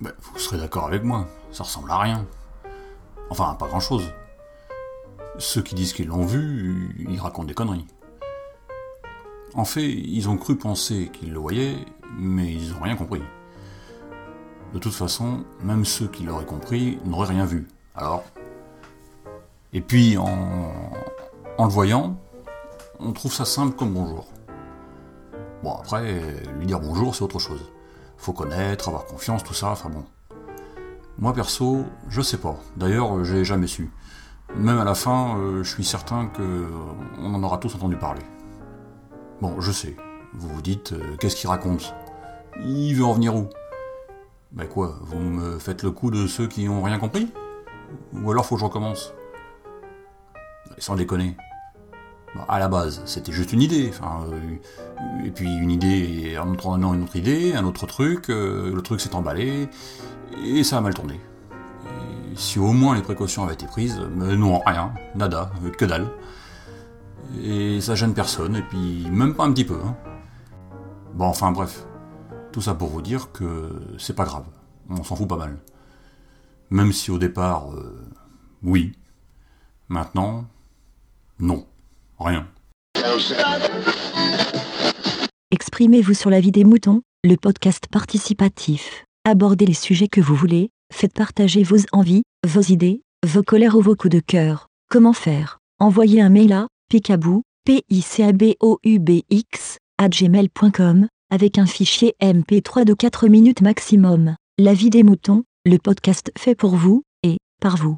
Bah, vous serez d'accord avec moi, ça ressemble à rien. Enfin, pas grand chose. Ceux qui disent qu'ils l'ont vu, ils racontent des conneries. En fait, ils ont cru penser qu'ils le voyaient, mais ils n'ont rien compris. De toute façon, même ceux qui l'auraient compris n'auraient rien vu. Alors Et puis, en, en le voyant, on trouve ça simple comme bonjour. Bon, après, lui dire bonjour, c'est autre chose. Faut connaître, avoir confiance, tout ça, enfin bon. Moi perso, je sais pas. D'ailleurs, j'ai jamais su. Même à la fin, euh, je suis certain que on en aura tous entendu parler. Bon, je sais. Vous vous dites, euh, qu'est-ce qu'il raconte? Il veut en venir où? Ben quoi, vous me faites le coup de ceux qui ont rien compris? Ou alors faut que je recommence? Sans déconner. Bon, à la base, c'était juste une idée. Enfin, euh, et puis une idée, un autre an, une autre idée, un autre truc, euh, le truc s'est emballé, et ça a mal tourné. Et si au moins les précautions avaient été prises, mais non, rien, nada, que dalle. Et ça gêne personne, et puis même pas un petit peu. hein. Bon, enfin bref, tout ça pour vous dire que c'est pas grave, on s'en fout pas mal. Même si au départ, euh, oui. Maintenant, non. Rien. Exprimez-vous sur la vie des moutons, le podcast participatif. Abordez les sujets que vous voulez, faites partager vos envies, vos idées, vos colères ou vos coups de cœur. Comment faire? Envoyez un mail à picabou, p i c a b o u b x gmail.com avec un fichier MP3 de 4 minutes maximum. La vie des moutons, le podcast fait pour vous et par vous.